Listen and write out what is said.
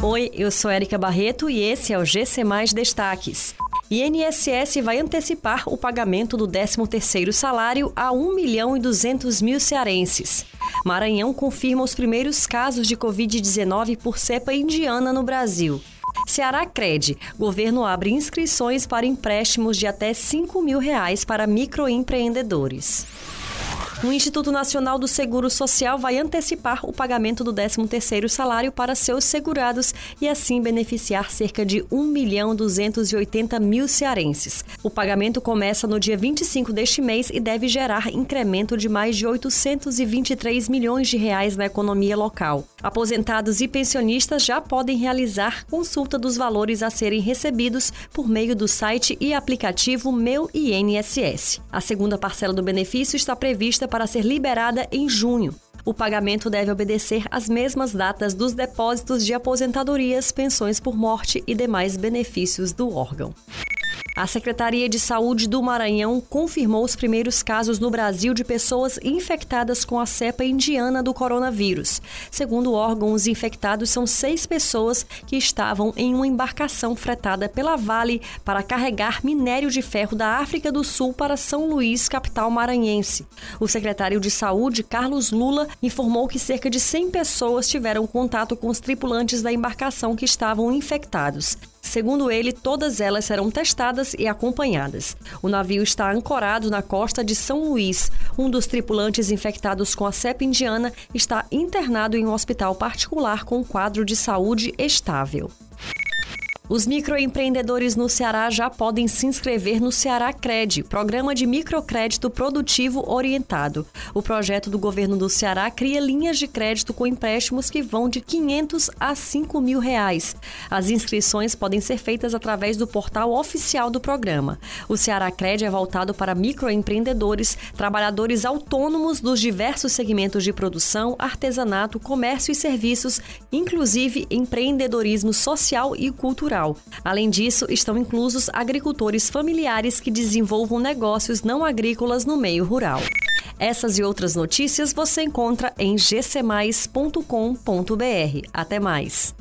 Oi, eu sou Erika Barreto e esse é o GC Mais Destaques. INSS vai antecipar o pagamento do 13º salário a 1 milhão e 200 mil cearenses. Maranhão confirma os primeiros casos de Covid-19 por cepa indiana no Brasil. Ceará Cred. Governo abre inscrições para empréstimos de até 5 mil reais para microempreendedores. O Instituto Nacional do Seguro Social vai antecipar o pagamento do 13º salário para seus segurados e assim beneficiar cerca de 1 milhão 280 mil cearenses. O pagamento começa no dia 25 deste mês e deve gerar incremento de mais de 823 milhões de reais na economia local. Aposentados e pensionistas já podem realizar consulta dos valores a serem recebidos por meio do site e aplicativo Meu INSS. A segunda parcela do benefício está prevista para ser liberada em junho. O pagamento deve obedecer às mesmas datas dos depósitos de aposentadorias, pensões por morte e demais benefícios do órgão. A Secretaria de Saúde do Maranhão confirmou os primeiros casos no Brasil de pessoas infectadas com a cepa indiana do coronavírus. Segundo o órgão, os infectados são seis pessoas que estavam em uma embarcação fretada pela Vale para carregar minério de ferro da África do Sul para São Luís, capital maranhense. O secretário de Saúde, Carlos Lula, informou que cerca de 100 pessoas tiveram contato com os tripulantes da embarcação que estavam infectados. Segundo ele, todas elas serão testadas e acompanhadas. O navio está ancorado na costa de São Luís. Um dos tripulantes infectados com a cepa indiana está internado em um hospital particular com um quadro de saúde estável. Os microempreendedores no Ceará já podem se inscrever no Ceará Cred, programa de microcrédito produtivo orientado. O projeto do governo do Ceará cria linhas de crédito com empréstimos que vão de 500 a 5 mil reais. As inscrições podem ser feitas através do portal oficial do programa. O Ceará Cred é voltado para microempreendedores, trabalhadores autônomos dos diversos segmentos de produção, artesanato, comércio e serviços, inclusive empreendedorismo social e cultural rural. Além disso, estão inclusos agricultores familiares que desenvolvam negócios não agrícolas no meio rural. Essas e outras notícias você encontra em gcmais.com.br. Até mais!